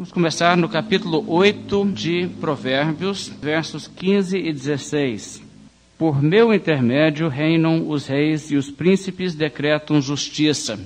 Vamos começar no capítulo 8 de Provérbios, versos 15 e 16. Por meu intermédio reinam os reis e os príncipes decretam justiça.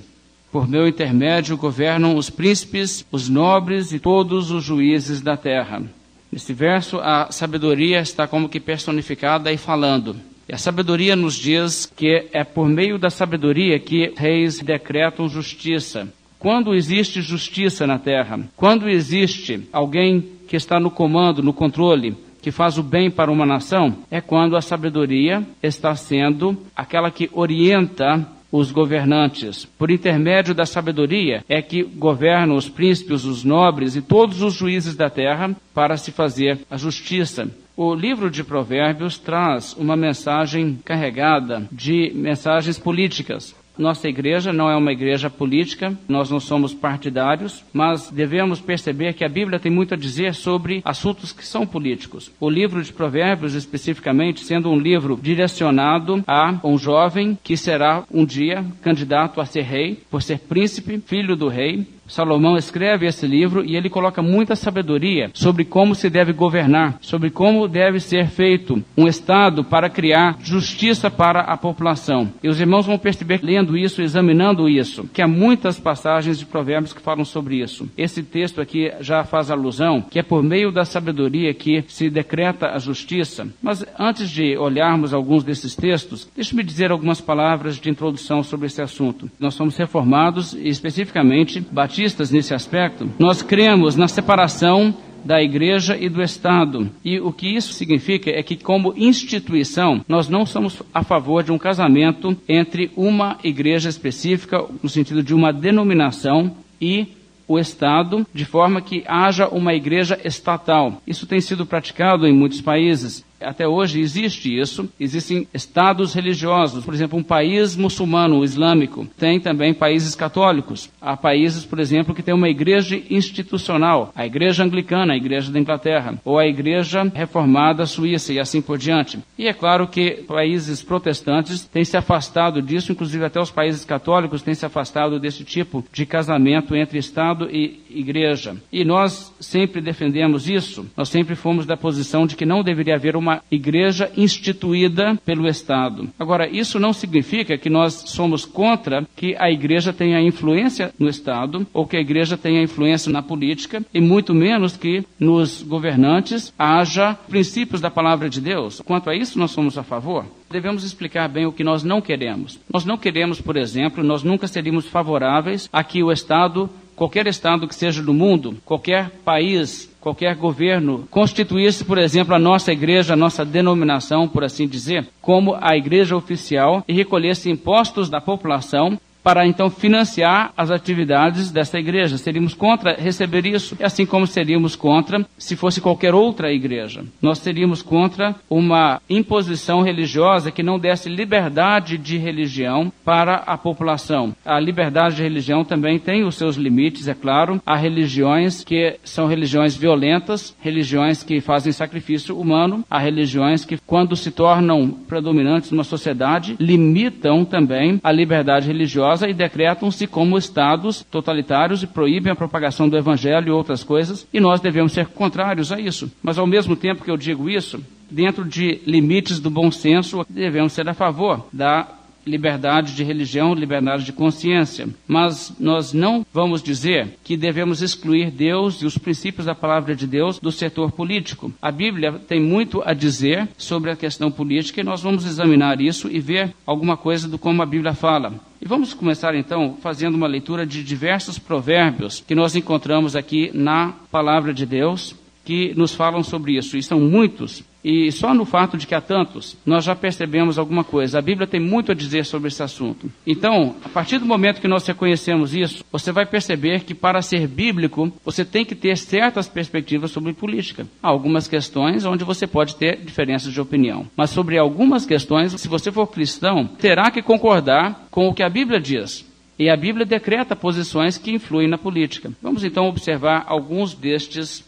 Por meu intermédio governam os príncipes, os nobres e todos os juízes da terra. Neste verso, a sabedoria está como que personificada e falando. E a sabedoria nos diz que é por meio da sabedoria que reis decretam justiça. Quando existe justiça na terra, quando existe alguém que está no comando, no controle, que faz o bem para uma nação, é quando a sabedoria está sendo aquela que orienta os governantes. Por intermédio da sabedoria é que governam os príncipes, os nobres e todos os juízes da terra para se fazer a justiça. O livro de Provérbios traz uma mensagem carregada de mensagens políticas. Nossa igreja não é uma igreja política, nós não somos partidários, mas devemos perceber que a Bíblia tem muito a dizer sobre assuntos que são políticos. O livro de Provérbios, especificamente, sendo um livro direcionado a um jovem que será um dia candidato a ser rei, por ser príncipe, filho do rei, Salomão escreve esse livro e ele coloca muita sabedoria sobre como se deve governar, sobre como deve ser feito um Estado para criar justiça para a população. E os irmãos vão perceber, lendo isso, examinando isso, que há muitas passagens de Provérbios que falam sobre isso. Esse texto aqui já faz alusão que é por meio da sabedoria que se decreta a justiça. Mas antes de olharmos alguns desses textos, deixe-me dizer algumas palavras de introdução sobre esse assunto. Nós somos reformados e especificamente batizados batistas nesse aspecto, nós cremos na separação da igreja e do Estado. E o que isso significa é que, como instituição, nós não somos a favor de um casamento entre uma igreja específica, no sentido de uma denominação, e o Estado, de forma que haja uma igreja estatal. Isso tem sido praticado em muitos países. Até hoje existe isso. Existem estados religiosos. Por exemplo, um país muçulmano, islâmico, tem também países católicos. Há países, por exemplo, que têm uma igreja institucional, a igreja anglicana, a igreja da Inglaterra, ou a igreja reformada suíça e assim por diante. E é claro que países protestantes têm se afastado disso, inclusive até os países católicos têm se afastado desse tipo de casamento entre Estado e igreja. E nós sempre defendemos isso. Nós sempre fomos da posição de que não deveria haver uma igreja instituída pelo Estado. Agora, isso não significa que nós somos contra que a igreja tenha influência no Estado ou que a igreja tenha influência na política e muito menos que nos governantes haja princípios da palavra de Deus. Quanto a isso, nós somos a favor devemos explicar bem o que nós não queremos. Nós não queremos, por exemplo, nós nunca seríamos favoráveis a que o Estado, qualquer Estado que seja do mundo, qualquer país qualquer governo constituísse, por exemplo, a nossa igreja, a nossa denominação, por assim dizer, como a igreja oficial e recolhesse impostos da população para então financiar as atividades dessa igreja. Seríamos contra receber isso, assim como seríamos contra se fosse qualquer outra igreja. Nós seríamos contra uma imposição religiosa que não desse liberdade de religião para a população. A liberdade de religião também tem os seus limites, é claro. Há religiões que são religiões violentas, religiões que fazem sacrifício humano, há religiões que, quando se tornam predominantes numa sociedade, limitam também a liberdade religiosa religiosa e decretam-se como estados totalitários e proíbem a propagação do evangelho e outras coisas, e nós devemos ser contrários a isso. Mas ao mesmo tempo que eu digo isso, dentro de limites do bom senso, devemos ser a favor da liberdade de religião, liberdade de consciência. Mas nós não vamos dizer que devemos excluir Deus e os princípios da palavra de Deus do setor político. A Bíblia tem muito a dizer sobre a questão política e nós vamos examinar isso e ver alguma coisa do como a Bíblia fala. E vamos começar então fazendo uma leitura de diversos provérbios que nós encontramos aqui na palavra de Deus que nos falam sobre isso, e são muitos. E só no fato de que há tantos, nós já percebemos alguma coisa. A Bíblia tem muito a dizer sobre esse assunto. Então, a partir do momento que nós reconhecemos isso, você vai perceber que para ser bíblico, você tem que ter certas perspectivas sobre política. Há algumas questões onde você pode ter diferenças de opinião. Mas sobre algumas questões, se você for cristão, terá que concordar com o que a Bíblia diz. E a Bíblia decreta posições que influem na política. Vamos então observar alguns destes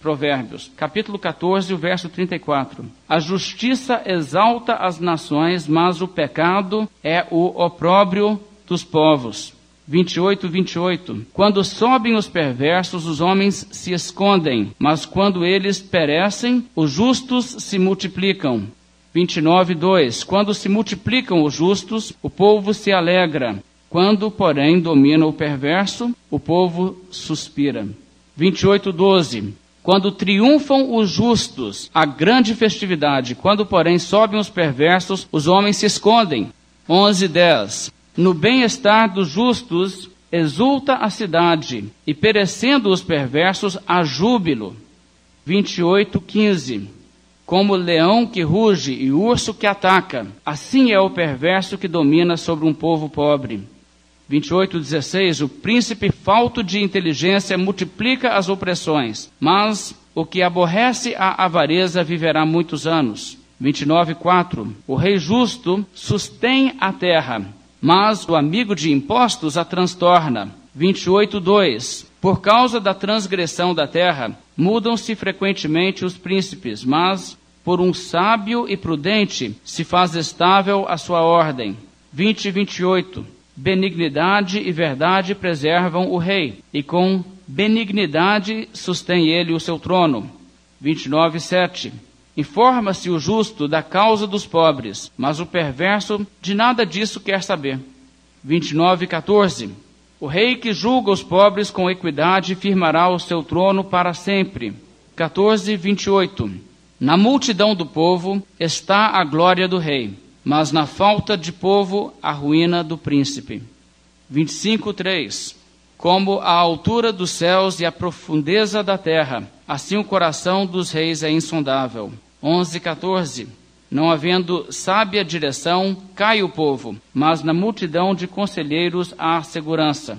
Provérbios, capítulo 14, o verso 34. A justiça exalta as nações, mas o pecado é o opróbrio dos povos. 28, 28. Quando sobem os perversos, os homens se escondem, mas quando eles perecem, os justos se multiplicam. 29, 2. Quando se multiplicam os justos, o povo se alegra. Quando, porém, domina o perverso, o povo suspira. 28, 12. Quando triunfam os justos, a grande festividade. Quando, porém, sobem os perversos, os homens se escondem. 11, 10. No bem-estar dos justos exulta a cidade, e perecendo os perversos, há júbilo. 28, 15. Como leão que ruge e urso que ataca, assim é o perverso que domina sobre um povo pobre. 28, 16. O príncipe falto de inteligência multiplica as opressões, mas o que aborrece a avareza viverá muitos anos. 29, 4. O rei justo sustém a terra, mas o amigo de impostos a transtorna. 28, 2. Por causa da transgressão da terra, mudam-se frequentemente os príncipes, mas por um sábio e prudente se faz estável a sua ordem. 20 e 28. Benignidade e verdade preservam o rei, e com benignidade sustém ele o seu trono. 29, 7. Informa-se o justo da causa dos pobres, mas o perverso de nada disso quer saber. 29, 14. O rei que julga os pobres com equidade firmará o seu trono para sempre. 14, 28. Na multidão do povo está a glória do rei, mas na falta de povo a ruína do príncipe. 25, 3. Como a altura dos céus e a profundeza da terra, assim o coração dos reis é insondável. 11, 14. Não havendo sábia direção, cai o povo, mas na multidão de conselheiros há segurança.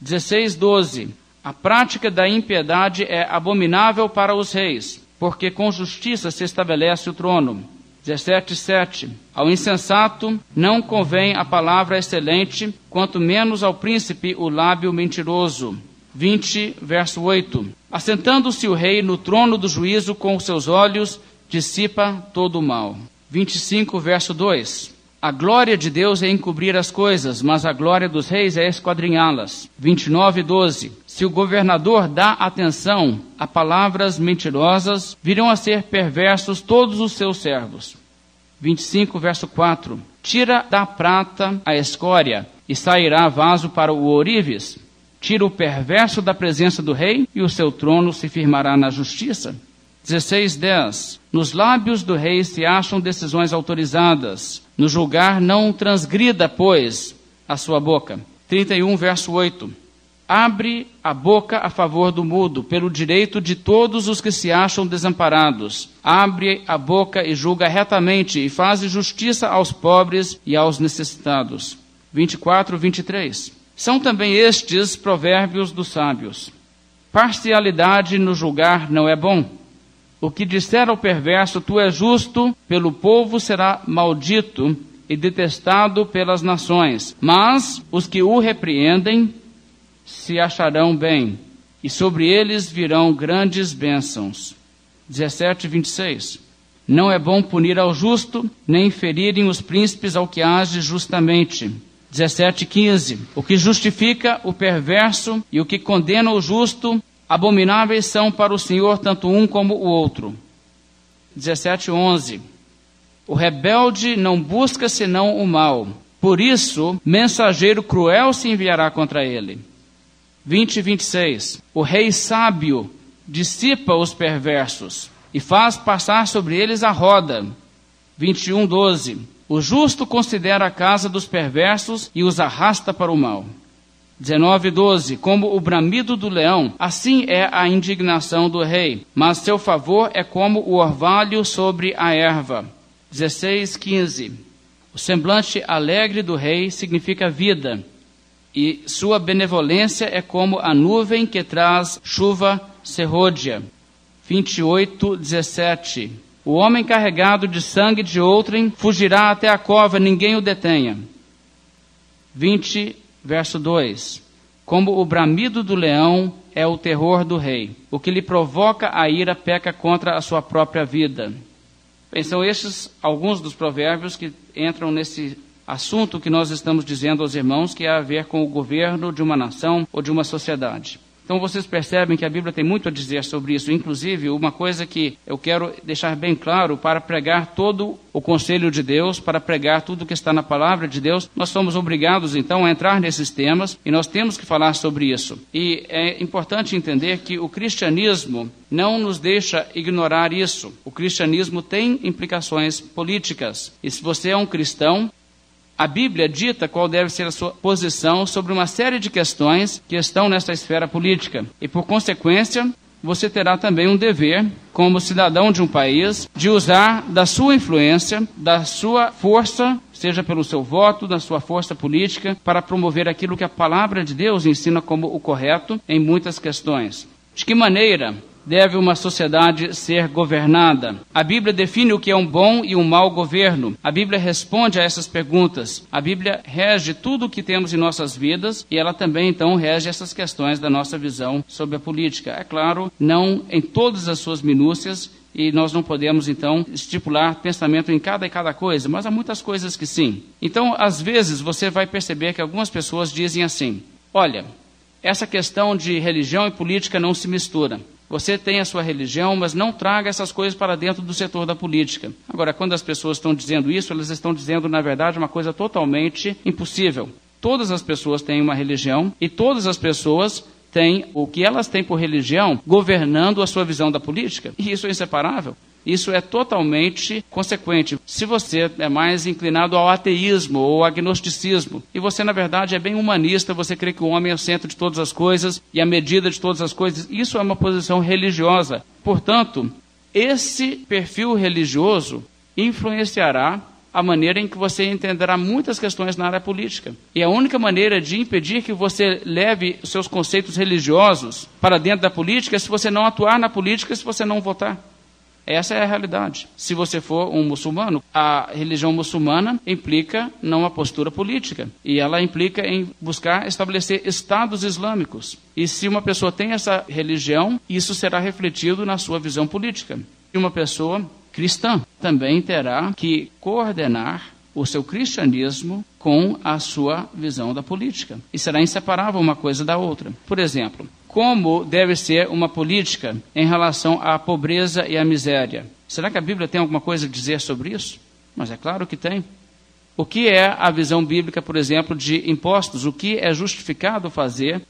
16, 12. A prática da impiedade é abominável para os reis, porque com justiça se estabelece o trono. 17, 7. Ao insensato não convém a palavra excelente, quanto menos ao príncipe o lábio mentiroso. 20, verso 8. Assentando-se o rei no trono do juízo com os seus olhos, dissipa todo o mal. 25, verso 2. A glória de Deus é encobrir as coisas, mas a glória dos reis é esquadrinhá-las. 29, 12. Se o governador dá atenção a palavras mentirosas, virão a ser perversos todos os seus servos. 25, verso 4. Tira da prata a escória, e sairá vaso para o ourives. Tira o perverso da presença do rei, e o seu trono se firmará na justiça. 16:10 Nos lábios do rei se acham decisões autorizadas. No julgar não transgrida, pois, a sua boca. 31 verso 8 Abre a boca a favor do mudo, pelo direito de todos os que se acham desamparados. Abre a boca e julga retamente, e faz justiça aos pobres e aos necessitados. 24, 23. São também estes provérbios dos sábios. Parcialidade no julgar não é bom o que disser ao perverso, tu és justo, pelo povo será maldito e detestado pelas nações. Mas os que o repreendem se acharão bem, e sobre eles virão grandes bênçãos. 17, 26. Não é bom punir ao justo, nem ferirem os príncipes ao que age justamente. 17, 15. O que justifica o perverso e o que condena o justo Abomináveis são para o Senhor tanto um como o outro. 17:11 O rebelde não busca senão o mal. Por isso, mensageiro cruel se enviará contra ele. 20 e 26 O rei sábio dissipa os perversos e faz passar sobre eles a roda. 21:12 O justo considera a casa dos perversos e os arrasta para o mal. 19, 12. Como o bramido do leão, assim é a indignação do rei, mas seu favor é como o orvalho sobre a erva. 16, 15. O semblante alegre do rei significa vida, e sua benevolência é como a nuvem que traz chuva serrôdia. 28, 17. O homem carregado de sangue de outrem fugirá até a cova, ninguém o detenha. 20, verso 2. Como o bramido do leão é o terror do rei. O que lhe provoca a ira peca contra a sua própria vida. Bem, são estes alguns dos provérbios que entram nesse assunto que nós estamos dizendo aos irmãos que há a ver com o governo de uma nação ou de uma sociedade. Então vocês percebem que a Bíblia tem muito a dizer sobre isso. Inclusive, uma coisa que eu quero deixar bem claro para pregar todo o conselho de Deus, para pregar tudo que está na palavra de Deus, nós somos obrigados então a entrar nesses temas e nós temos que falar sobre isso. E é importante entender que o cristianismo não nos deixa ignorar isso. O cristianismo tem implicações políticas. E se você é um cristão, a Bíblia dita qual deve ser a sua posição sobre uma série de questões que estão nesta esfera política. E, por consequência, você terá também um dever, como cidadão de um país, de usar da sua influência, da sua força, seja pelo seu voto, da sua força política, para promover aquilo que a palavra de Deus ensina como o correto em muitas questões. De que maneira deve uma sociedade ser governada? A Bíblia define o que é um bom e um mau governo. A Bíblia responde a essas perguntas. A Bíblia rege tudo o que temos em nossas vidas e ela também então rege essas questões da nossa visão sobre a política. É claro, não em todas as suas minúcias, e nós não podemos então estipular pensamento em cada e cada coisa, mas há muitas coisas que sim. Então, às vezes você vai perceber que algumas pessoas dizem assim: "Olha, essa questão de religião e política não se mistura. Você tem a sua religião, mas não traga essas coisas para dentro do setor da política. Agora, quando as pessoas estão dizendo isso, elas estão dizendo, na verdade, uma coisa totalmente impossível. Todas as pessoas têm uma religião e todas as pessoas têm o que elas têm por religião governando a sua visão da política. E isso é inseparável. Isso é totalmente consequente. Se você é mais inclinado ao ateísmo ou agnosticismo, e você, na verdade, é bem humanista, você crê que o homem é o centro de todas as coisas e a medida de todas as coisas, isso é uma posição religiosa. Portanto, esse perfil religioso influenciará a maneira em que você entenderá muitas questões na área política. E a única maneira de impedir que você leve seus conceitos religiosos para dentro da política é se você não atuar na política, se você não votar. Essa é a realidade. Se você for um muçulmano, a religião muçulmana implica numa postura política e ela implica em buscar estabelecer estados islâmicos. E se uma pessoa tem essa religião, isso será refletido na sua visão política. E uma pessoa cristã também terá que coordenar o seu cristianismo com a sua visão da política. E será inseparável uma coisa da outra. Por exemplo, como deve ser uma política em relação à pobreza e à miséria. Será que a Bíblia tem alguma coisa a dizer sobre isso? Mas é claro que tem. O que é a visão bíblica, por exemplo, de impostos? O que é justificado fazer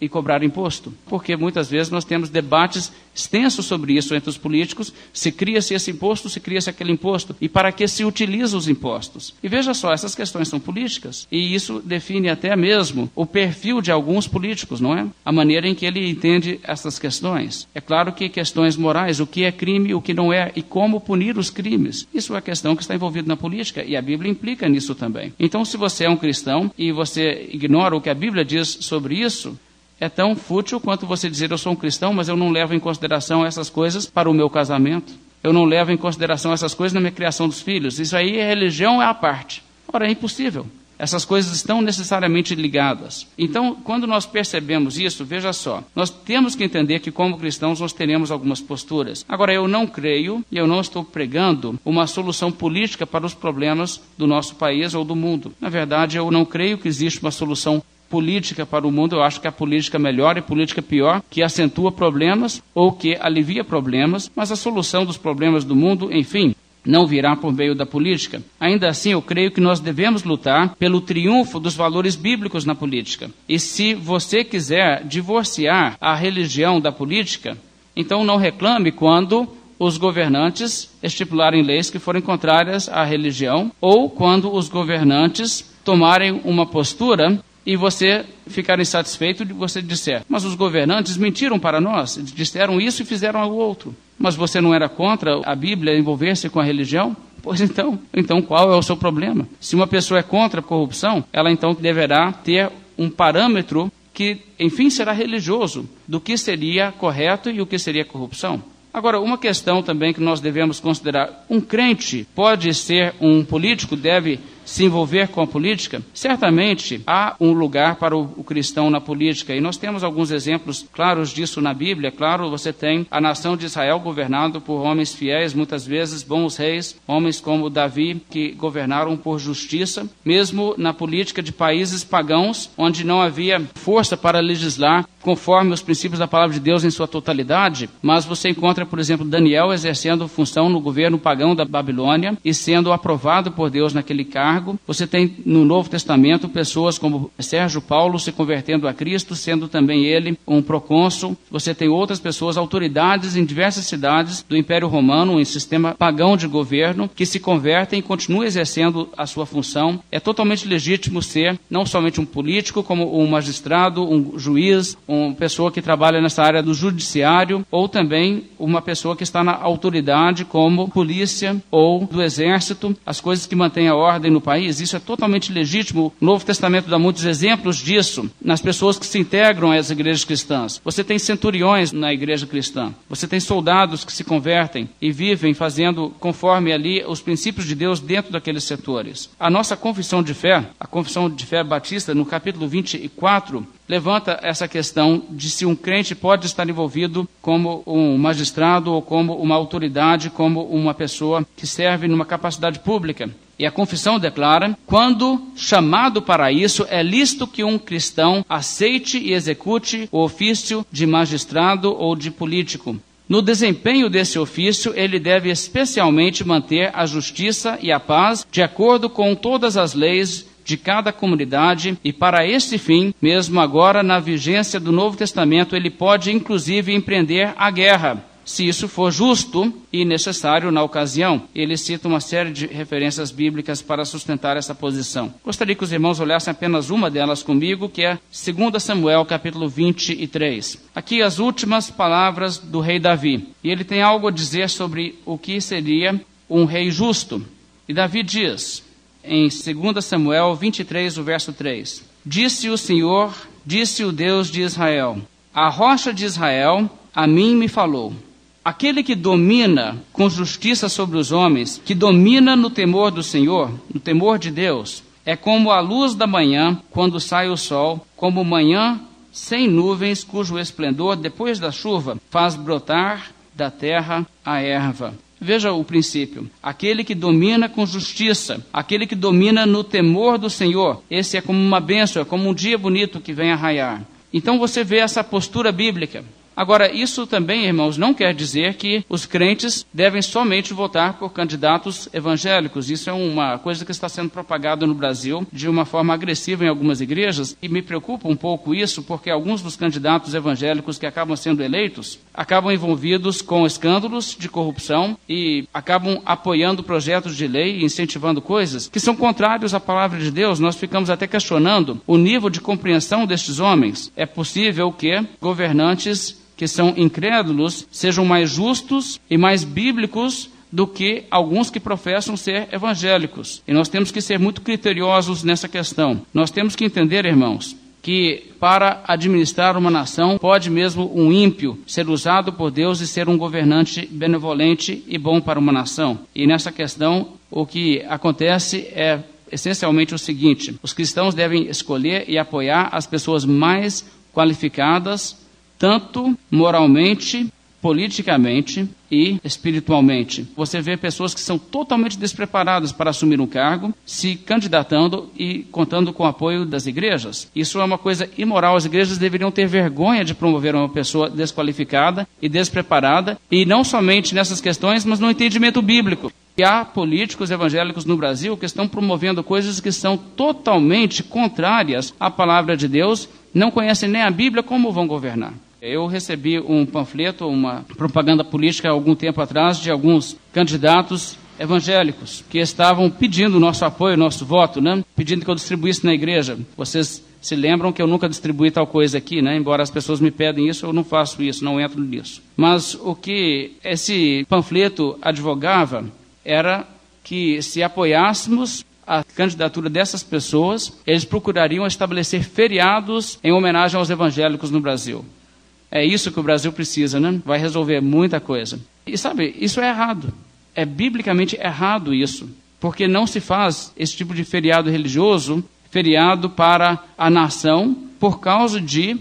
e cobrar imposto. Porque muitas vezes nós temos debates extensos sobre isso entre os políticos, se cria-se esse imposto, se cria-se aquele imposto, e para que se utilizam os impostos. E veja só, essas questões são políticas, e isso define até mesmo o perfil de alguns políticos, não é? A maneira em que ele entende essas questões. É claro que questões morais, o que é crime, o que não é, e como punir os crimes. Isso é questão que está envolvida na política, e a Bíblia implica nisso também. Então, se você é um cristão e você ignora o que a Bíblia diz sobre isso, é tão fútil quanto você dizer eu sou um cristão, mas eu não levo em consideração essas coisas para o meu casamento. Eu não levo em consideração essas coisas na minha criação dos filhos. Isso aí é religião é a parte. Ora, é impossível. Essas coisas estão necessariamente ligadas. Então, quando nós percebemos isso, veja só, nós temos que entender que, como cristãos, nós teremos algumas posturas. Agora, eu não creio e eu não estou pregando uma solução política para os problemas do nosso país ou do mundo. Na verdade, eu não creio que existe uma solução política para o mundo, eu acho que a política melhor e política pior, que acentua problemas ou que alivia problemas, mas a solução dos problemas do mundo, enfim, não virá por meio da política. Ainda assim, eu creio que nós devemos lutar pelo triunfo dos valores bíblicos na política. E se você quiser divorciar a religião da política, então não reclame quando os governantes estipularem leis que forem contrárias à religião ou quando os governantes tomarem uma postura e você ficar insatisfeito você disser, mas os governantes mentiram para nós, disseram isso e fizeram o outro. Mas você não era contra a Bíblia envolver-se com a religião? Pois então, então qual é o seu problema? Se uma pessoa é contra a corrupção, ela então deverá ter um parâmetro que, enfim, será religioso do que seria correto e o que seria corrupção. Agora, uma questão também que nós devemos considerar: um crente pode ser um político, deve se envolver com a política, certamente há um lugar para o, cristão na política. E nós temos alguns exemplos claros disso na Bíblia. Claro, você tem a nação de Israel governado por homens fiéis, muitas vezes bons reis, homens como Davi, que governaram por justiça. Mesmo na política de países pagãos, onde não havia força para legislar conforme os princípios da palavra de Deus em sua totalidade, mas você encontra, por exemplo, Daniel exercendo função no governo pagão da Babilônia e sendo aprovado por Deus naquele cargo. Você tem no Novo Testamento pessoas como Sérgio Paulo se convertendo a Cristo, sendo também ele um procônsul. Você tem outras pessoas, autoridades em diversas cidades do Império Romano, em sistema pagão de governo, que se convertem e continuam exercendo a sua função. É totalmente legítimo ser não somente um político, como um magistrado, um juiz, um uma pessoa que trabalha nessa área do judiciário ou também uma pessoa que está na autoridade como polícia ou do exército, as coisas que mantêm a ordem no país. Isso é totalmente legítimo. O Novo Testamento dá muitos exemplos disso nas pessoas que se integram às igrejas cristãs. Você tem centuriões na igreja cristã. Você tem soldados que se convertem e vivem fazendo conforme ali os princípios de Deus dentro daqueles setores. A nossa confissão de fé, a confissão de fé batista, no capítulo 24, levanta essa questão de se um crente pode estar envolvido como um magistrado ou como uma autoridade, como uma pessoa que serve numa capacidade pública. E a confissão declara: quando chamado para isso, é lícito que um cristão aceite e execute o ofício de magistrado ou de político. No desempenho desse ofício, ele deve especialmente manter a justiça e a paz de acordo com todas as leis de cada comunidade e para este fim, mesmo agora na vigência do Novo Testamento, ele pode inclusive empreender a guerra, se isso for justo e necessário na ocasião. Ele cita uma série de referências bíblicas para sustentar essa posição. Gostaria que os irmãos olhassem apenas uma delas comigo, que é 2 Samuel, capítulo 23. Aqui as últimas palavras do rei Davi. E ele tem algo a dizer sobre o que seria um rei justo. E Davi diz: em 2 Samuel 23, o verso 3. Disse o Senhor, disse o Deus de Israel: A rocha de Israel a mim me falou. Aquele que domina com justiça sobre os homens, que domina no temor do Senhor, no temor de Deus, é como a luz da manhã quando sai o sol, como manhã sem nuvens, cujo esplendor, depois da chuva, faz brotar da terra a erva. Veja o princípio. Aquele que domina com justiça, aquele que domina no temor do Senhor, esse é como uma bênção, é como um dia bonito que vem a raiar. Então você vê essa postura bíblica. Agora, isso também, irmãos, não quer dizer que os crentes devem somente votar por candidatos evangélicos. Isso é uma coisa que está sendo propagada no Brasil de uma forma agressiva em algumas igrejas e me preocupa um pouco isso, porque alguns dos candidatos evangélicos que acabam sendo eleitos acabam envolvidos com escândalos de corrupção e acabam apoiando projetos de lei e incentivando coisas que são contrários à palavra de Deus. Nós ficamos até questionando o nível de compreensão destes homens. É possível que governantes que são incrédulos sejam mais justos e mais bíblicos do que alguns que professam ser evangélicos. E nós temos que ser muito criteriosos nessa questão. Nós temos que entender, irmãos, que para administrar uma nação pode mesmo um ímpio ser usado por Deus e ser um governante benevolente e bom para uma nação. E nessa questão, o que acontece é essencialmente o seguinte: os cristãos devem escolher e apoiar as pessoas mais qualificadas tanto moralmente, politicamente e espiritualmente. Você vê pessoas que são totalmente despreparadas para assumir um cargo, se candidatando e contando com o apoio das igrejas. Isso é uma coisa imoral. As igrejas deveriam ter vergonha de promover uma pessoa desqualificada e despreparada, e não somente nessas questões, mas no entendimento bíblico. E há políticos evangélicos no Brasil que estão promovendo coisas que são totalmente contrárias à palavra de Deus, não conhecem nem a Bíblia, como vão governar? Eu recebi um panfleto, uma propaganda política algum tempo atrás de alguns candidatos evangélicos que estavam pedindo nosso apoio, nosso voto, né? Pedindo que eu distribuísse na igreja. Vocês se lembram que eu nunca distribuí tal coisa aqui, né? Embora as pessoas me pedem isso, eu não faço isso, não entro nisso. Mas o que esse panfleto advogava era que se apoiássemos a candidatura dessas pessoas, eles procurariam estabelecer feriados em homenagem aos evangélicos no Brasil. É isso que o Brasil precisa, né? Vai resolver muita coisa. E sabe, isso é errado. É biblicamente errado isso. porque não se faz esse tipo de feriado religioso, feriado para a nação, por causa de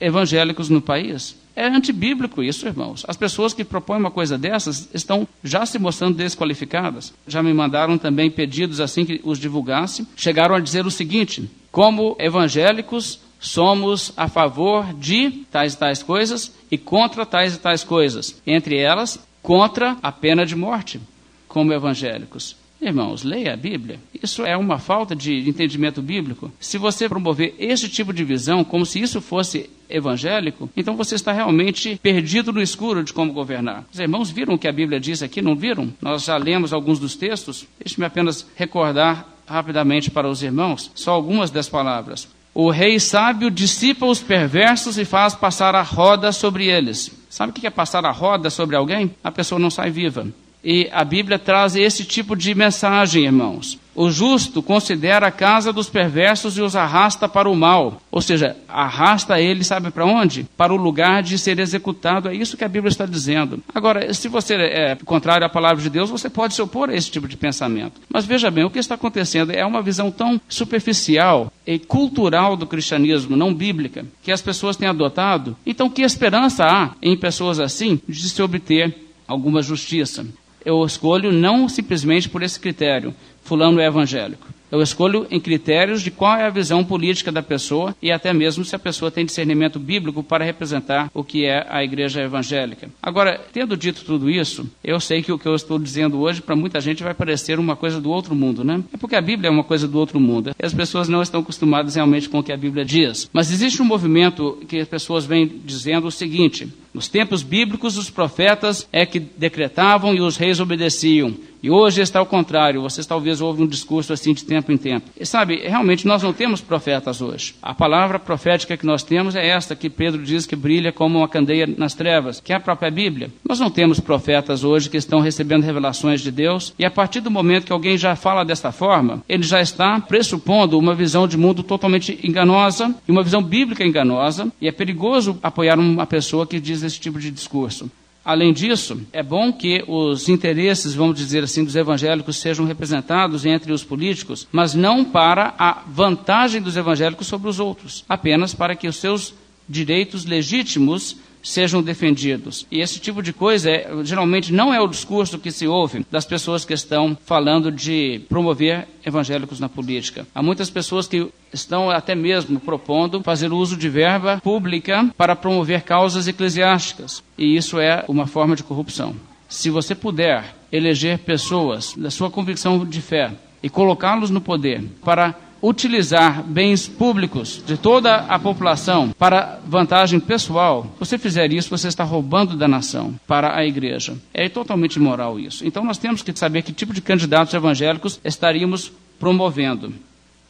evangélicos no país. É antibíblico isso, irmãos. As pessoas que propõem uma coisa dessas estão já se mostrando desqualificadas. Já me mandaram também pedidos assim que os divulgasse. Chegaram a dizer o seguinte: como evangélicos, somos a favor de tais e tais coisas e contra tais e tais coisas. Entre elas, contra a pena de morte, como evangélicos. Irmãos, leia a Bíblia. Isso é uma falta de entendimento bíblico. Se você promover esse tipo de visão como se isso fosse evangélico, então você está realmente perdido no escuro de como governar. Os irmãos viram o que a Bíblia diz aqui, não viram? Nós já lemos alguns dos textos. Deixe-me apenas recordar rapidamente para os irmãos só algumas das palavras. O rei sábio dissipa os perversos e faz passar a roda sobre eles. Sabe o que é passar a roda sobre alguém? A pessoa não sai viva. E a Bíblia traz esse tipo de mensagem, irmãos. O justo considera a casa dos perversos e os arrasta para o mal. Ou seja, arrasta ele, sabe para onde? Para o lugar de ser executado. É isso que a Bíblia está dizendo. Agora, se você é contrário à palavra de Deus, você pode se opor a esse tipo de pensamento. Mas veja bem, o que está acontecendo é uma visão tão superficial e cultural do cristianismo, não bíblica, que as pessoas têm adotado. Então, que esperança há em pessoas assim de se obter alguma justiça? Eu escolho não simplesmente por esse critério, fulano é evangélico. Eu escolho em critérios de qual é a visão política da pessoa e até mesmo se a pessoa tem discernimento bíblico para representar o que é a igreja evangélica. Agora, tendo dito tudo isso, eu sei que o que eu estou dizendo hoje para muita gente vai parecer uma coisa do outro mundo, né? É porque a Bíblia é uma coisa do outro mundo. E as pessoas não estão acostumadas realmente com o que a Bíblia diz. Mas existe um movimento que as pessoas vêm dizendo o seguinte: nos tempos bíblicos, os profetas é que decretavam e os reis obedeciam. E hoje está ao contrário, vocês talvez ouvem um discurso assim de tempo em tempo. E sabe, realmente nós não temos profetas hoje. A palavra profética que nós temos é esta que Pedro diz que brilha como uma candeia nas trevas, que é a própria Bíblia. Nós não temos profetas hoje que estão recebendo revelações de Deus, e a partir do momento que alguém já fala desta forma, ele já está pressupondo uma visão de mundo totalmente enganosa e uma visão bíblica enganosa, e é perigoso apoiar uma pessoa que diz esse tipo de discurso. Além disso, é bom que os interesses, vamos dizer assim, dos evangélicos sejam representados entre os políticos, mas não para a vantagem dos evangélicos sobre os outros, apenas para que os seus direitos legítimos sejam defendidos. E esse tipo de coisa é, geralmente não é o discurso que se ouve das pessoas que estão falando de promover evangélicos na política. Há muitas pessoas que estão até mesmo propondo fazer uso de verba pública para promover causas eclesiásticas. E isso é uma forma de corrupção. Se você puder eleger pessoas da sua convicção de fé e colocá-los no poder para utilizar bens públicos de toda a população para vantagem pessoal, você fizer isso, você está roubando da nação para a igreja. É totalmente imoral isso. Então nós temos que saber que tipo de candidatos evangélicos estaríamos promovendo.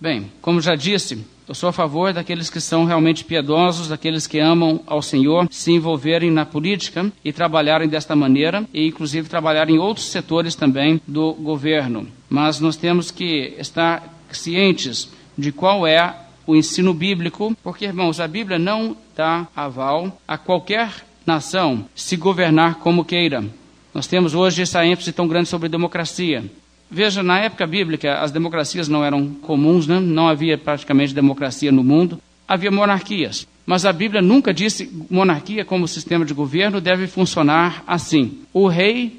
Bem, como já disse, eu sou a favor daqueles que são realmente piedosos, daqueles que amam ao Senhor, se envolverem na política e trabalharem desta maneira, e inclusive trabalhar em outros setores também do governo. Mas nós temos que estar cientes de qual é o ensino bíblico, porque, irmãos, a Bíblia não dá aval a qualquer nação se governar como queira. Nós temos hoje essa ênfase tão grande sobre democracia. Veja, na época bíblica, as democracias não eram comuns, né? não havia praticamente democracia no mundo, havia monarquias. Mas a Bíblia nunca disse monarquia como sistema de governo deve funcionar assim. O rei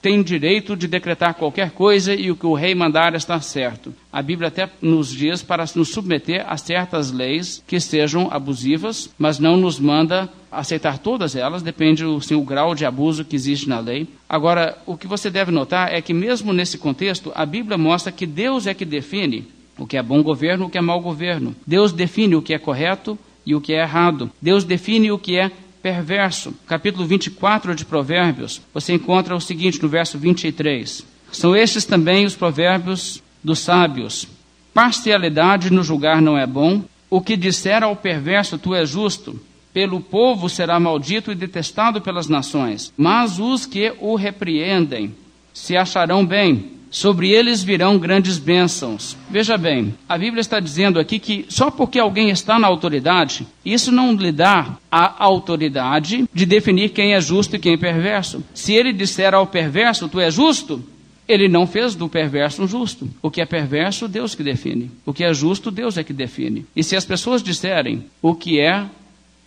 tem direito de decretar qualquer coisa e o que o rei mandar está certo. A Bíblia até nos diz para nos submeter a certas leis que sejam abusivas, mas não nos manda aceitar todas elas, depende assim, o grau de abuso que existe na lei. Agora, o que você deve notar é que mesmo nesse contexto, a Bíblia mostra que Deus é que define o que é bom governo o que é mau governo. Deus define o que é correto e o que é errado. Deus define o que é perverso. Capítulo 24 de Provérbios, você encontra o seguinte no verso 23. São estes também os provérbios dos sábios. Parcialidade no julgar não é bom. O que disser ao perverso, tu és justo. Pelo povo será maldito e detestado pelas nações. Mas os que o repreendem se acharão bem sobre eles virão grandes bênçãos. Veja bem, a Bíblia está dizendo aqui que só porque alguém está na autoridade, isso não lhe dá a autoridade de definir quem é justo e quem é perverso. Se ele disser ao perverso, tu és justo, Ele não fez do perverso um justo. O que é perverso, Deus que define. O que é justo, Deus é que define. E se as pessoas disserem o que é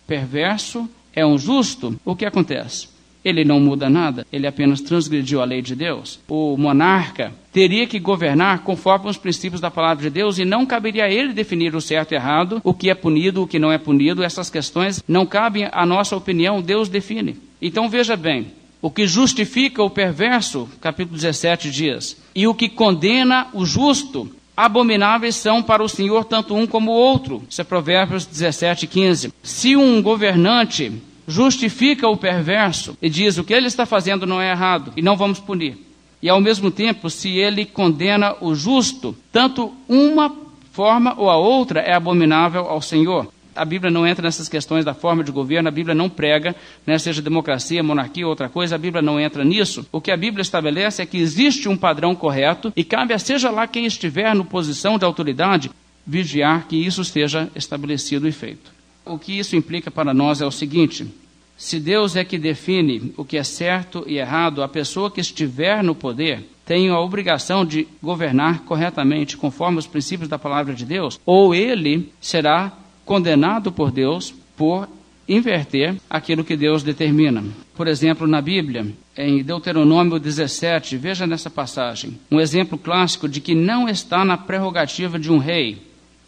perverso é um justo, o que acontece? Ele não muda nada, ele apenas transgrediu a lei de Deus. O monarca teria que governar conforme os princípios da palavra de Deus e não caberia a ele definir o certo e errado, o que é punido, o que não é punido. Essas questões não cabem à nossa opinião, Deus define. Então veja bem, o que justifica o perverso, capítulo 17 diz, e o que condena o justo, abomináveis são para o Senhor tanto um como o outro. Isso é Provérbios 17, 15. Se um governante justifica o perverso e diz o que ele está fazendo não é errado e não vamos punir, e ao mesmo tempo, se ele condena o justo, tanto uma forma ou a outra é abominável ao Senhor a Bíblia não entra nessas questões da forma de governo, a Bíblia não prega, né, seja democracia, monarquia ou outra coisa, a Bíblia não entra nisso. O que a Bíblia estabelece é que existe um padrão correto e cabe a seja lá quem estiver no posição de autoridade vigiar que isso seja estabelecido e feito. O que isso implica para nós é o seguinte: se Deus é que define o que é certo e errado, a pessoa que estiver no poder tem a obrigação de governar corretamente conforme os princípios da palavra de Deus, ou ele será condenado por Deus por inverter aquilo que Deus determina. Por exemplo, na Bíblia, em Deuteronômio 17, veja nessa passagem, um exemplo clássico de que não está na prerrogativa de um rei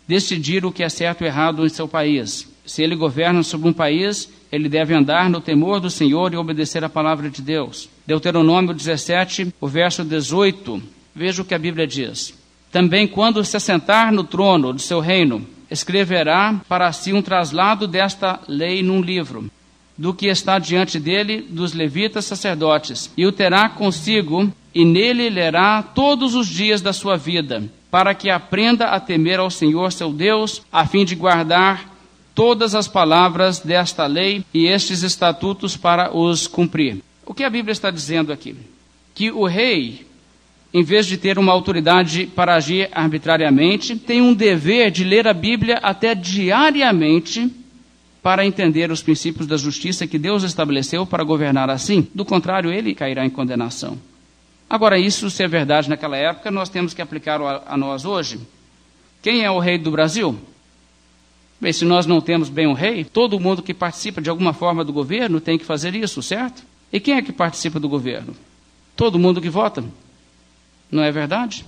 decidir o que é certo ou errado em seu país. Se ele governa sobre um país, ele deve andar no temor do Senhor e obedecer a palavra de Deus. Deuteronômio 17, o verso 18, veja o que a Bíblia diz. Também quando se assentar no trono do seu reino, escreverá para si um traslado desta lei num livro, do que está diante dele dos levitas sacerdotes, e o terá consigo, e nele lerá todos os dias da sua vida, para que aprenda a temer ao Senhor seu Deus, a fim de guardar todas as palavras desta lei e estes estatutos para os cumprir. O que a Bíblia está dizendo aqui? Que o rei em vez de ter uma autoridade para agir arbitrariamente, tem um dever de ler a Bíblia até diariamente para entender os princípios da justiça que Deus estabeleceu para governar assim. Do contrário, ele cairá em condenação. Agora, isso se é verdade naquela época, nós temos que aplicar a nós hoje. Quem é o rei do Brasil? Bem, se nós não temos bem um rei, todo mundo que participa de alguma forma do governo tem que fazer isso, certo? E quem é que participa do governo? Todo mundo que vota. Não é verdade?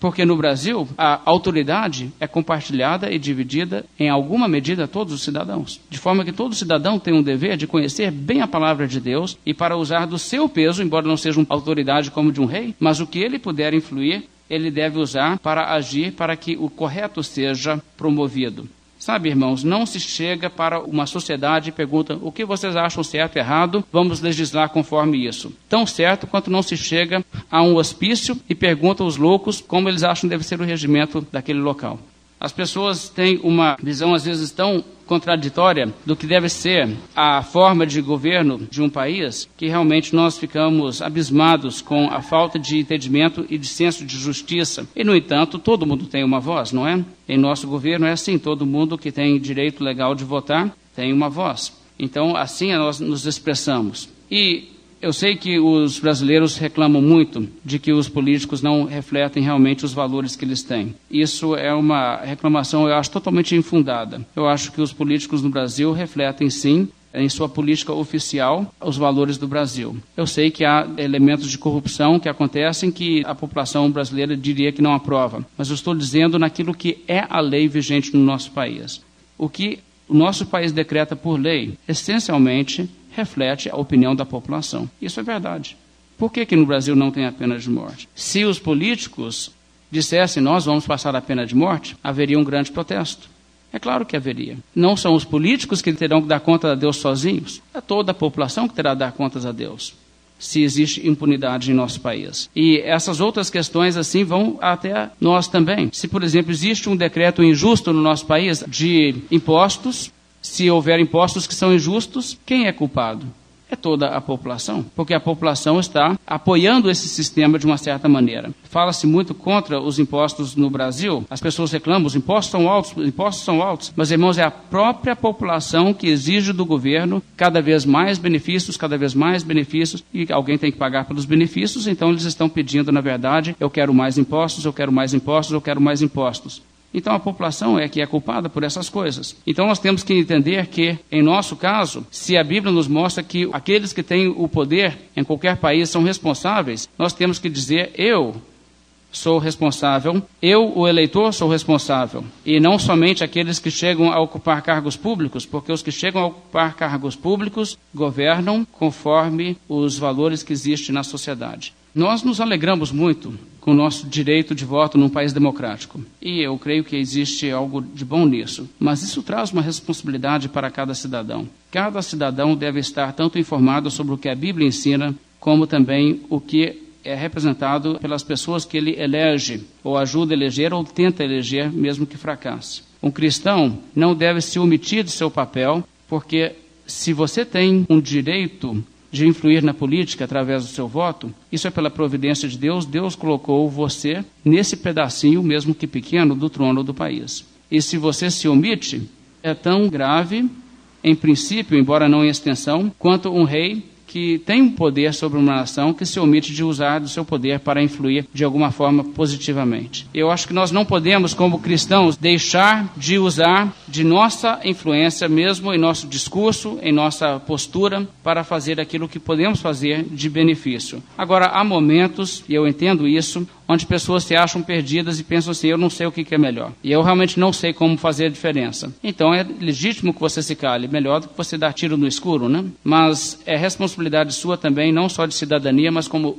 Porque no Brasil, a autoridade é compartilhada e dividida em alguma medida a todos os cidadãos. De forma que todo cidadão tem um dever de conhecer bem a palavra de Deus e para usar do seu peso, embora não seja uma autoridade como de um rei, mas o que ele puder influir, ele deve usar para agir para que o correto seja promovido. Sabe, irmãos, não se chega para uma sociedade e pergunta o que vocês acham certo e errado, vamos legislar conforme isso. Tão certo quanto não se chega a um hospício e pergunta aos loucos como eles acham deve ser o regimento daquele local. As pessoas têm uma visão, às vezes, tão contraditória do que deve ser a forma de governo de um país que realmente nós ficamos abismados com a falta de entendimento e de senso de justiça. E, no entanto, todo mundo tem uma voz, não é? Em nosso governo é assim: todo mundo que tem direito legal de votar tem uma voz. Então, assim nós nos expressamos. E eu sei que os brasileiros reclamam muito de que os políticos não refletem realmente os valores que eles têm. Isso é uma reclamação, eu acho, totalmente infundada. Eu acho que os políticos no Brasil refletem, sim, em sua política oficial, os valores do Brasil. Eu sei que há elementos de corrupção que acontecem que a população brasileira diria que não aprova, mas eu estou dizendo naquilo que é a lei vigente no nosso país. O que o nosso país decreta por lei, essencialmente, reflete a opinião da população. Isso é verdade. Por que, que no Brasil não tem a pena de morte? Se os políticos dissessem nós vamos passar a pena de morte, haveria um grande protesto. É claro que haveria. Não são os políticos que terão que dar conta a Deus sozinhos, é toda a população que terá que dar contas a Deus, se existe impunidade em nosso país. E essas outras questões assim vão até nós também. Se, por exemplo, existe um decreto injusto no nosso país de impostos, se houver impostos que são injustos, quem é culpado? é toda a população, porque a população está apoiando esse sistema de uma certa maneira. Fala-se muito contra os impostos no Brasil, as pessoas reclamam, os impostos são altos, os impostos são altos, mas irmãos, é a própria população que exige do governo cada vez mais benefícios, cada vez mais benefícios, e alguém tem que pagar pelos benefícios, então eles estão pedindo, na verdade, eu quero mais impostos, eu quero mais impostos, eu quero mais impostos. Então a população é que é culpada por essas coisas. Então nós temos que entender que, em nosso caso, se a Bíblia nos mostra que aqueles que têm o poder em qualquer país são responsáveis, nós temos que dizer: eu sou responsável, eu, o eleitor, sou responsável. E não somente aqueles que chegam a ocupar cargos públicos, porque os que chegam a ocupar cargos públicos governam conforme os valores que existem na sociedade. Nós nos alegramos muito com o nosso direito de voto num país democrático. E eu creio que existe algo de bom nisso. Mas isso traz uma responsabilidade para cada cidadão. Cada cidadão deve estar tanto informado sobre o que a Bíblia ensina, como também o que é representado pelas pessoas que ele elege, ou ajuda a eleger, ou tenta eleger, mesmo que fracasse. Um cristão não deve se omitir de seu papel, porque se você tem um direito de influir na política através do seu voto, isso é pela providência de Deus. Deus colocou você nesse pedacinho, mesmo que pequeno, do trono do país. E se você se omite, é tão grave, em princípio, embora não em extensão, quanto um rei que tem um poder sobre uma nação que se omite de usar do seu poder para influir de alguma forma positivamente. Eu acho que nós não podemos, como cristãos, deixar de usar de nossa influência, mesmo em nosso discurso, em nossa postura, para fazer aquilo que podemos fazer de benefício. Agora, há momentos, e eu entendo isso, onde pessoas se acham perdidas e pensam assim: eu não sei o que é melhor. E eu realmente não sei como fazer a diferença. Então é legítimo que você se cale, melhor do que você dar tiro no escuro, né? Mas é responsabilidade sua também, não só de cidadania, mas como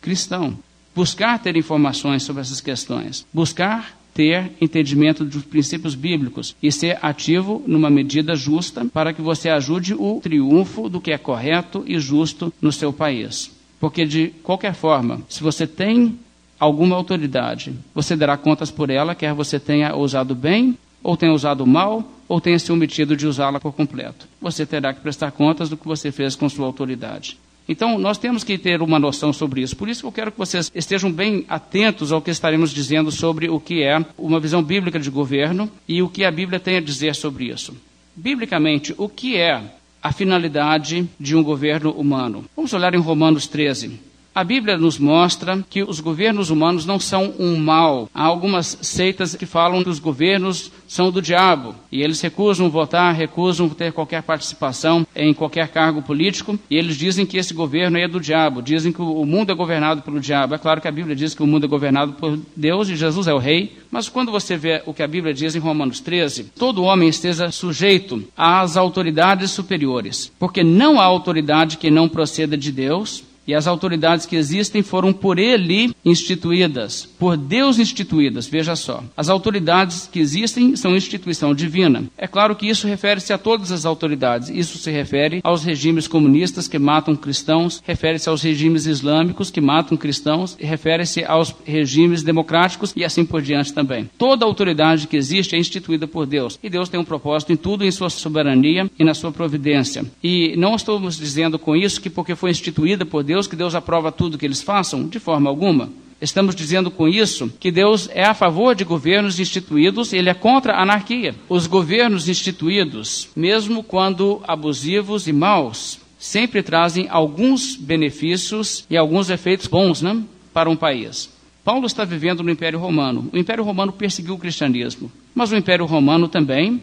cristão. Buscar ter informações sobre essas questões. Buscar ter entendimento dos princípios bíblicos e ser ativo numa medida justa para que você ajude o triunfo do que é correto e justo no seu país. Porque, de qualquer forma, se você tem alguma autoridade. Você dará contas por ela, quer você tenha usado bem, ou tenha usado mal, ou tenha se omitido de usá-la por completo. Você terá que prestar contas do que você fez com sua autoridade. Então, nós temos que ter uma noção sobre isso. Por isso que eu quero que vocês estejam bem atentos ao que estaremos dizendo sobre o que é uma visão bíblica de governo e o que a Bíblia tem a dizer sobre isso. Biblicamente, o que é a finalidade de um governo humano? Vamos olhar em Romanos 13. A Bíblia nos mostra que os governos humanos não são um mal. Há algumas seitas que falam que os governos são do diabo e eles recusam votar, recusam ter qualquer participação em qualquer cargo político e eles dizem que esse governo é do diabo, dizem que o mundo é governado pelo diabo. É claro que a Bíblia diz que o mundo é governado por Deus e Jesus é o rei, mas quando você vê o que a Bíblia diz em Romanos 13, todo homem esteja sujeito às autoridades superiores, porque não há autoridade que não proceda de Deus e as autoridades que existem foram por ele instituídas, por Deus instituídas, veja só. As autoridades que existem são instituição divina. É claro que isso refere-se a todas as autoridades. Isso se refere aos regimes comunistas que matam cristãos, refere-se aos regimes islâmicos que matam cristãos, refere-se aos regimes democráticos e assim por diante também. Toda autoridade que existe é instituída por Deus. E Deus tem um propósito em tudo, em sua soberania e na sua providência. E não estamos dizendo com isso que porque foi instituída por Deus, Deus que Deus aprova tudo que eles façam? De forma alguma. Estamos dizendo com isso que Deus é a favor de governos instituídos, ele é contra a anarquia. Os governos instituídos, mesmo quando abusivos e maus, sempre trazem alguns benefícios e alguns efeitos bons né, para um país. Paulo está vivendo no Império Romano. O Império Romano perseguiu o cristianismo, mas o Império Romano também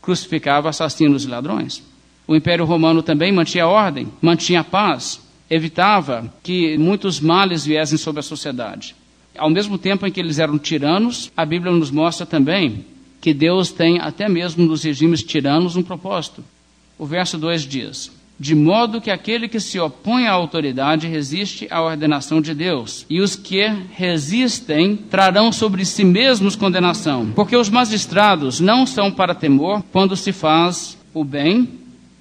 crucificava assassinos e ladrões. O Império Romano também mantinha ordem, mantinha paz, evitava que muitos males viessem sobre a sociedade. Ao mesmo tempo em que eles eram tiranos, a Bíblia nos mostra também que Deus tem, até mesmo nos regimes tiranos, um propósito. O verso 2 diz: De modo que aquele que se opõe à autoridade resiste à ordenação de Deus, e os que resistem trarão sobre si mesmos condenação, porque os magistrados não são para temor quando se faz o bem,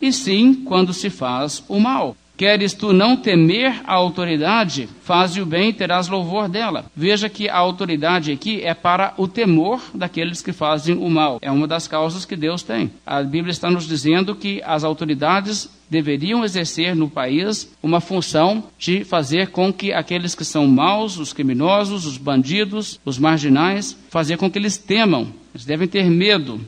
e sim quando se faz o mal. Queres tu não temer a autoridade? Faze o bem e terás louvor dela. Veja que a autoridade aqui é para o temor daqueles que fazem o mal. É uma das causas que Deus tem. A Bíblia está nos dizendo que as autoridades deveriam exercer no país uma função de fazer com que aqueles que são maus, os criminosos, os bandidos, os marginais, fazer com que eles temam. Eles devem ter medo.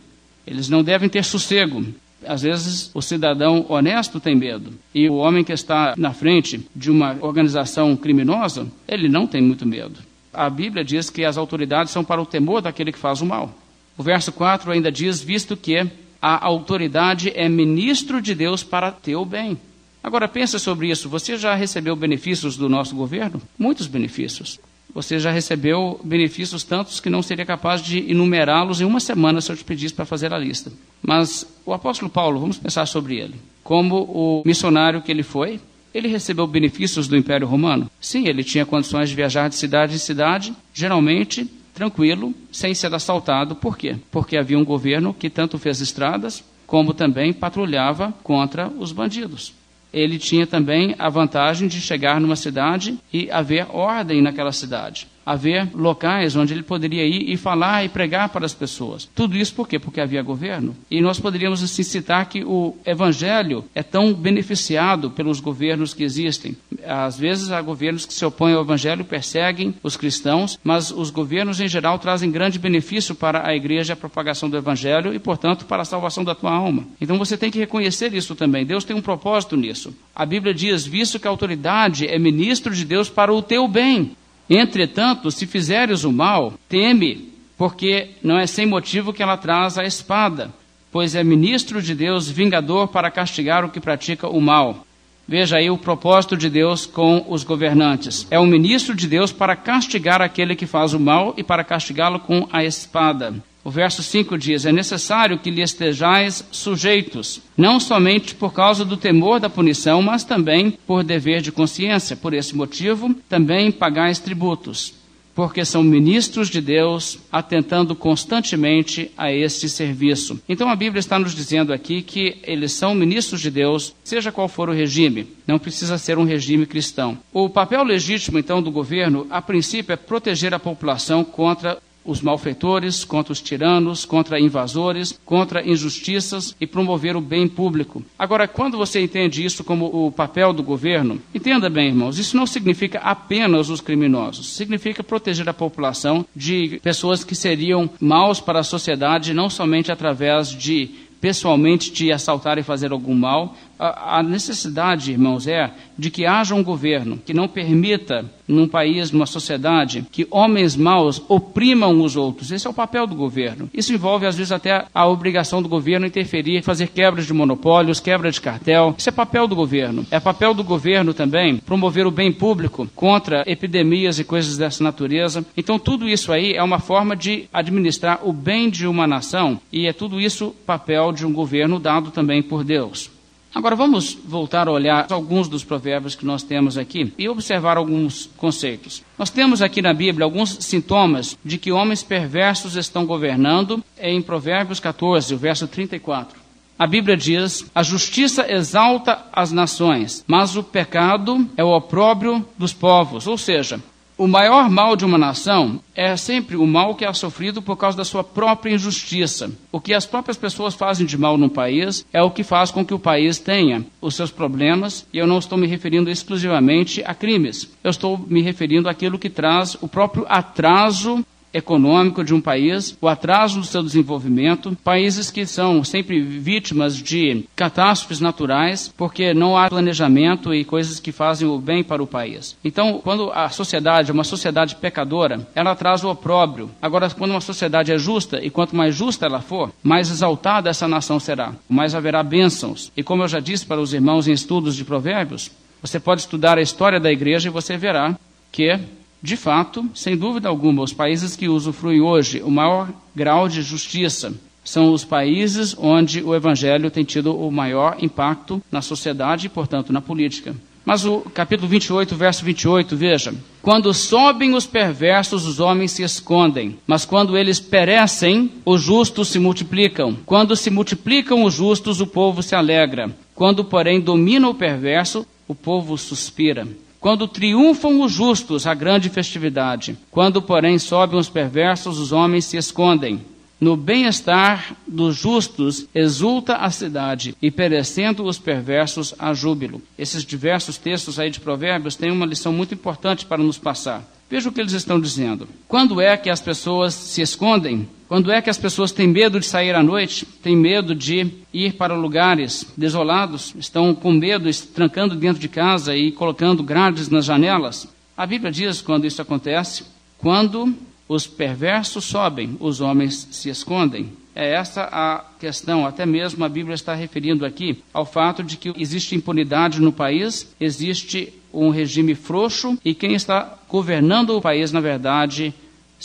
Eles não devem ter sossego. Às vezes o cidadão honesto tem medo e o homem que está na frente de uma organização criminosa, ele não tem muito medo. A Bíblia diz que as autoridades são para o temor daquele que faz o mal. O verso 4 ainda diz: visto que a autoridade é ministro de Deus para teu bem. Agora pensa sobre isso. Você já recebeu benefícios do nosso governo? Muitos benefícios você já recebeu benefícios tantos que não seria capaz de enumerá-los em uma semana se eu te pedisse para fazer a lista. Mas o apóstolo Paulo, vamos pensar sobre ele. Como o missionário que ele foi, ele recebeu benefícios do Império Romano? Sim, ele tinha condições de viajar de cidade em cidade, geralmente tranquilo, sem ser assaltado. Por quê? Porque havia um governo que tanto fez estradas, como também patrulhava contra os bandidos ele tinha também a vantagem de chegar numa cidade e haver ordem naquela cidade haver locais onde ele poderia ir e falar e pregar para as pessoas. Tudo isso por quê? Porque havia governo. E nós poderíamos assim citar que o evangelho é tão beneficiado pelos governos que existem. Às vezes há governos que se opõem ao evangelho, perseguem os cristãos, mas os governos em geral trazem grande benefício para a igreja, a propagação do evangelho e, portanto, para a salvação da tua alma. Então você tem que reconhecer isso também. Deus tem um propósito nisso. A Bíblia diz: visto que a autoridade é ministro de Deus para o teu bem. Entretanto, se fizeres o mal, teme, porque não é sem motivo que ela traz a espada, pois é ministro de Deus, vingador para castigar o que pratica o mal. Veja aí o propósito de Deus com os governantes. É o ministro de Deus para castigar aquele que faz o mal e para castigá-lo com a espada. O verso 5 diz: É necessário que lhe estejais sujeitos, não somente por causa do temor da punição, mas também por dever de consciência. Por esse motivo, também pagais tributos, porque são ministros de Deus, atentando constantemente a este serviço. Então a Bíblia está nos dizendo aqui que eles são ministros de Deus, seja qual for o regime, não precisa ser um regime cristão. O papel legítimo, então, do governo, a princípio, é proteger a população contra os malfeitores, contra os tiranos, contra invasores, contra injustiças e promover o bem público. Agora, quando você entende isso como o papel do governo, entenda bem, irmãos, isso não significa apenas os criminosos, significa proteger a população de pessoas que seriam maus para a sociedade, não somente através de pessoalmente te assaltar e fazer algum mal, a, necessidade, irmãos, é de que haja um governo que não permita, num país, numa sociedade, que homens maus oprimam os outros. Esse é o papel do governo. Isso envolve, às vezes, até a obrigação do governo interferir, fazer quebras de monopólios, quebra de cartel. Isso é papel do governo. É papel do governo também promover o bem público contra epidemias e coisas dessa natureza. Então, tudo isso aí é uma forma de administrar o bem de uma nação e é tudo isso papel de um governo dado também por Deus. Agora vamos voltar a olhar alguns dos provérbios que nós temos aqui e observar alguns conceitos. Nós temos aqui na Bíblia alguns sintomas de que homens perversos estão governando em Provérbios 14, o verso 34. A Bíblia diz: A justiça exalta as nações, mas o pecado é o opróbrio dos povos. Ou seja, o maior mal de uma nação é sempre o mal que é sofrido por causa da sua própria injustiça. O que as próprias pessoas fazem de mal num país é o que faz com que o país tenha os seus problemas, e eu não estou me referindo exclusivamente a crimes. Eu estou me referindo àquilo que traz o próprio atraso econômico de um país, o atraso do seu desenvolvimento, países que são sempre vítimas de catástrofes naturais, porque não há planejamento e coisas que fazem o bem para o país. Então, quando a sociedade é uma sociedade pecadora, ela traz o opróbrio. Agora, quando uma sociedade é justa, e quanto mais justa ela for, mais exaltada essa nação será, mais haverá bênçãos. E como eu já disse para os irmãos em estudos de provérbios, você pode estudar a história da igreja e você verá que de fato, sem dúvida alguma, os países que usufruem hoje o maior grau de justiça são os países onde o evangelho tem tido o maior impacto na sociedade e, portanto, na política. Mas o capítulo 28, verso 28, veja: Quando sobem os perversos, os homens se escondem, mas quando eles perecem, os justos se multiplicam. Quando se multiplicam os justos, o povo se alegra. Quando, porém, domina o perverso, o povo suspira. Quando triunfam os justos, a grande festividade. Quando, porém, sobem os perversos, os homens se escondem. No bem-estar dos justos exulta a cidade, e perecendo os perversos a júbilo. Esses diversos textos aí de Provérbios têm uma lição muito importante para nos passar. Veja o que eles estão dizendo. Quando é que as pessoas se escondem? Quando é que as pessoas têm medo de sair à noite? Têm medo de ir para lugares desolados? Estão com medo, trancando dentro de casa e colocando grades nas janelas? A Bíblia diz quando isso acontece: quando os perversos sobem, os homens se escondem. É essa a questão, até mesmo a Bíblia está referindo aqui ao fato de que existe impunidade no país, existe um regime frouxo e quem está governando o país, na verdade,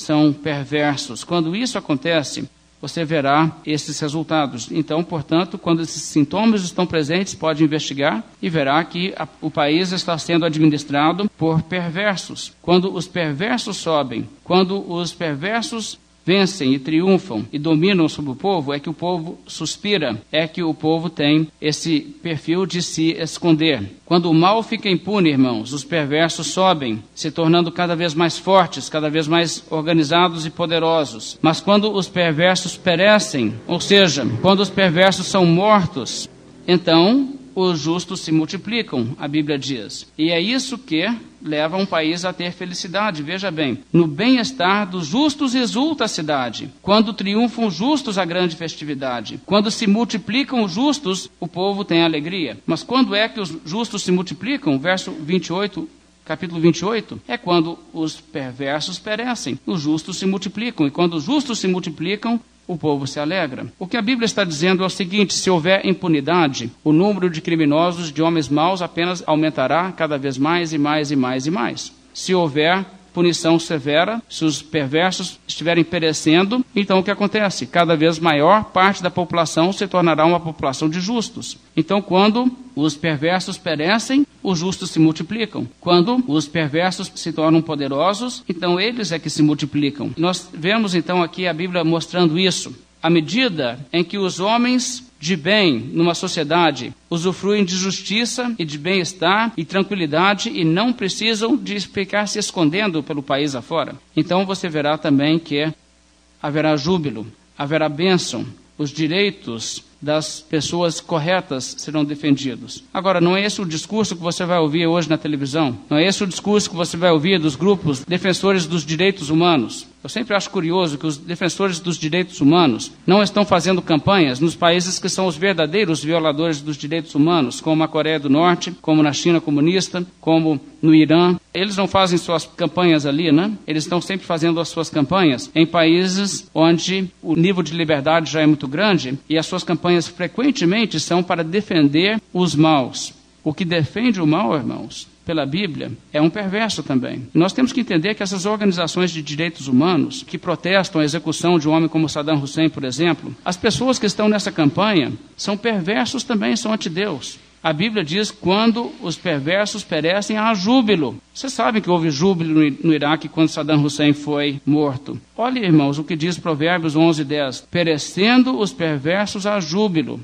são perversos. Quando isso acontece, você verá esses resultados. Então, portanto, quando esses sintomas estão presentes, pode investigar e verá que a, o país está sendo administrado por perversos. Quando os perversos sobem, quando os perversos vencem e triunfam e dominam sobre o povo, é que o povo suspira, é que o povo tem esse perfil de se esconder. Quando o mal fica impune, irmãos, os perversos sobem, se tornando cada vez mais fortes, cada vez mais organizados e poderosos. Mas quando os perversos perecem, ou seja, quando os perversos são mortos, então os justos se multiplicam, a Bíblia diz. E é isso que leva um país a ter felicidade. Veja bem, no bem-estar dos justos exulta a cidade. Quando triunfam os justos, a grande festividade. Quando se multiplicam os justos, o povo tem alegria. Mas quando é que os justos se multiplicam? Verso 28 capítulo 28, é quando os perversos perecem, os justos se multiplicam. E quando os justos se multiplicam, o povo se alegra. O que a Bíblia está dizendo é o seguinte: se houver impunidade, o número de criminosos, de homens maus, apenas aumentará cada vez mais e mais e mais e mais. Se houver punição severa, se os perversos estiverem perecendo, então o que acontece? Cada vez maior parte da população se tornará uma população de justos. Então, quando os perversos perecem, os justos se multiplicam. Quando os perversos se tornam poderosos, então eles é que se multiplicam. Nós vemos então aqui a Bíblia mostrando isso. À medida em que os homens de bem numa sociedade usufruem de justiça e de bem-estar e tranquilidade e não precisam de ficar se escondendo pelo país afora. Então você verá também que haverá júbilo, haverá bênção, os direitos das pessoas corretas serão defendidos. Agora, não é esse o discurso que você vai ouvir hoje na televisão. Não é esse o discurso que você vai ouvir dos grupos defensores dos direitos humanos. Eu sempre acho curioso que os defensores dos direitos humanos não estão fazendo campanhas nos países que são os verdadeiros violadores dos direitos humanos, como a Coreia do Norte, como na China comunista, como no Irã. Eles não fazem suas campanhas ali, né? Eles estão sempre fazendo as suas campanhas em países onde o nível de liberdade já é muito grande e as suas campanhas frequentemente são para defender os maus. O que defende o mal, irmãos, pela Bíblia é um perverso também. nós temos que entender que essas organizações de direitos humanos que protestam a execução de um homem como Saddam Hussein, por exemplo, as pessoas que estão nessa campanha são perversos também, são antideus. A Bíblia diz quando os perversos perecem, há júbilo. Vocês sabem que houve júbilo no Iraque quando Saddam Hussein foi morto. Olha, irmãos, o que diz Provérbios 11, 10. Perecendo os perversos, há júbilo.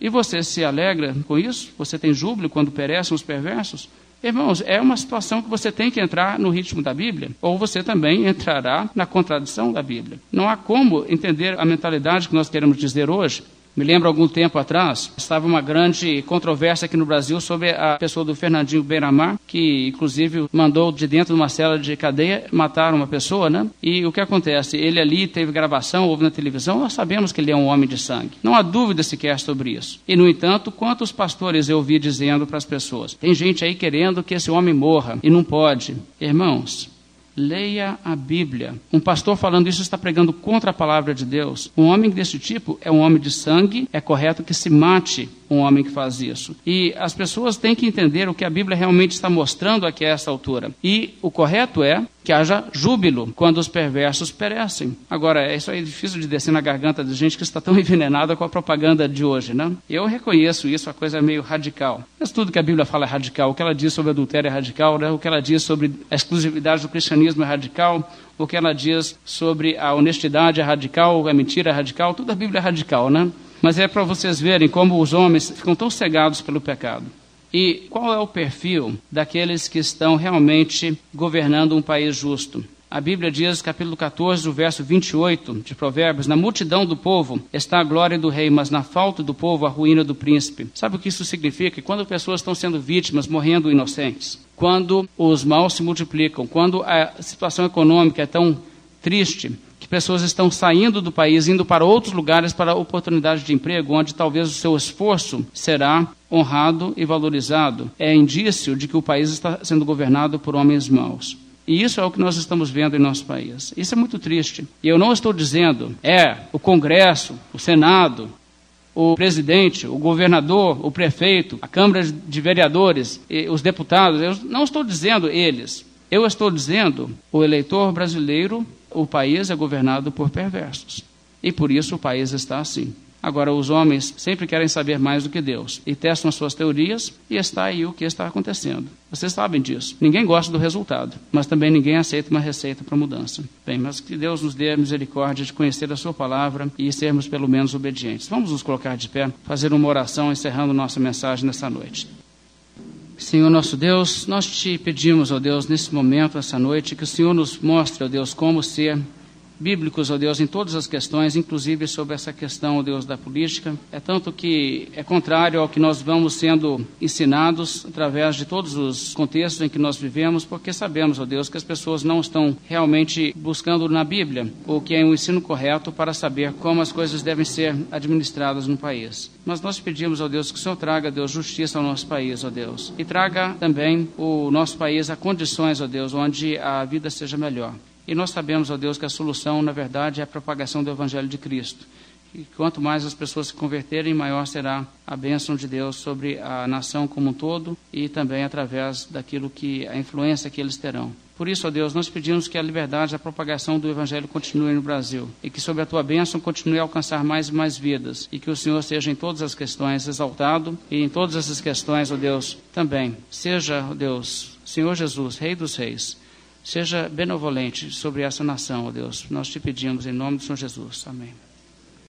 E você se alegra com isso? Você tem júbilo quando perecem os perversos? Irmãos, é uma situação que você tem que entrar no ritmo da Bíblia, ou você também entrará na contradição da Bíblia. Não há como entender a mentalidade que nós queremos dizer hoje me lembro algum tempo atrás, estava uma grande controvérsia aqui no Brasil sobre a pessoa do Fernandinho Beiramar, que inclusive mandou de dentro de uma cela de cadeia matar uma pessoa, né? E o que acontece? Ele ali teve gravação, houve na televisão, nós sabemos que ele é um homem de sangue. Não há dúvida sequer sobre isso. E, no entanto, quantos pastores eu ouvi dizendo para as pessoas? Tem gente aí querendo que esse homem morra e não pode. Irmãos, Leia a Bíblia. Um pastor falando isso está pregando contra a palavra de Deus. Um homem desse tipo é um homem de sangue, é correto que se mate um homem que faz isso. E as pessoas têm que entender o que a Bíblia realmente está mostrando aqui a essa altura. E o correto é que haja júbilo quando os perversos perecem. Agora, isso é difícil de descer na garganta de gente que está tão envenenada com a propaganda de hoje, né? Eu reconheço isso, a coisa é meio radical. Mas tudo que a Bíblia fala é radical. O que ela diz sobre adultério é radical, né? o que ela diz sobre a exclusividade do cristianismo é radical, o que ela diz sobre a honestidade é radical, a mentira é radical, tudo a Bíblia é radical, né? Mas é para vocês verem como os homens ficam tão cegados pelo pecado. E qual é o perfil daqueles que estão realmente governando um país justo? A Bíblia diz, capítulo 14, o verso 28 de Provérbios: Na multidão do povo está a glória do rei, mas na falta do povo a ruína do príncipe. Sabe o que isso significa? Quando pessoas estão sendo vítimas, morrendo inocentes, quando os maus se multiplicam, quando a situação econômica é tão triste, pessoas estão saindo do país, indo para outros lugares para oportunidade de emprego, onde talvez o seu esforço será honrado e valorizado, é indício de que o país está sendo governado por homens maus. E isso é o que nós estamos vendo em nosso país. Isso é muito triste. E eu não estou dizendo, é, o Congresso, o Senado, o presidente, o governador, o prefeito, a Câmara de Vereadores, os deputados, eu não estou dizendo eles. Eu estou dizendo o eleitor brasileiro, o país é governado por perversos. E por isso o país está assim. Agora, os homens sempre querem saber mais do que Deus e testam as suas teorias, e está aí o que está acontecendo. Vocês sabem disso. Ninguém gosta do resultado, mas também ninguém aceita uma receita para mudança. Bem, mas que Deus nos dê a misericórdia de conhecer a Sua palavra e sermos pelo menos obedientes. Vamos nos colocar de pé, fazer uma oração encerrando nossa mensagem nessa noite. Senhor nosso Deus, nós te pedimos, ó Deus, nesse momento, essa noite, que o Senhor nos mostre, ó Deus, como ser bíblicos, ó Deus, em todas as questões, inclusive sobre essa questão, ó Deus, da política. É tanto que é contrário ao que nós vamos sendo ensinados através de todos os contextos em que nós vivemos, porque sabemos, ó Deus, que as pessoas não estão realmente buscando na Bíblia o que é o ensino correto para saber como as coisas devem ser administradas no país. Mas nós pedimos, ó Deus, que o Senhor traga, Deus, justiça ao nosso país, ó Deus, e traga também o nosso país a condições, ó Deus, onde a vida seja melhor. E nós sabemos, ó Deus, que a solução, na verdade, é a propagação do Evangelho de Cristo. E quanto mais as pessoas se converterem, maior será a bênção de Deus sobre a nação como um todo e também através daquilo que a influência que eles terão. Por isso, ó Deus, nós pedimos que a liberdade, a propagação do Evangelho continue no Brasil e que, sob a tua bênção, continue a alcançar mais e mais vidas e que o Senhor seja em todas as questões exaltado e em todas essas questões, ó Deus, também. Seja, ó Deus, Senhor Jesus, Rei dos Reis Seja benevolente sobre essa nação, ó Deus. Nós te pedimos em nome do Senhor Jesus. Amém.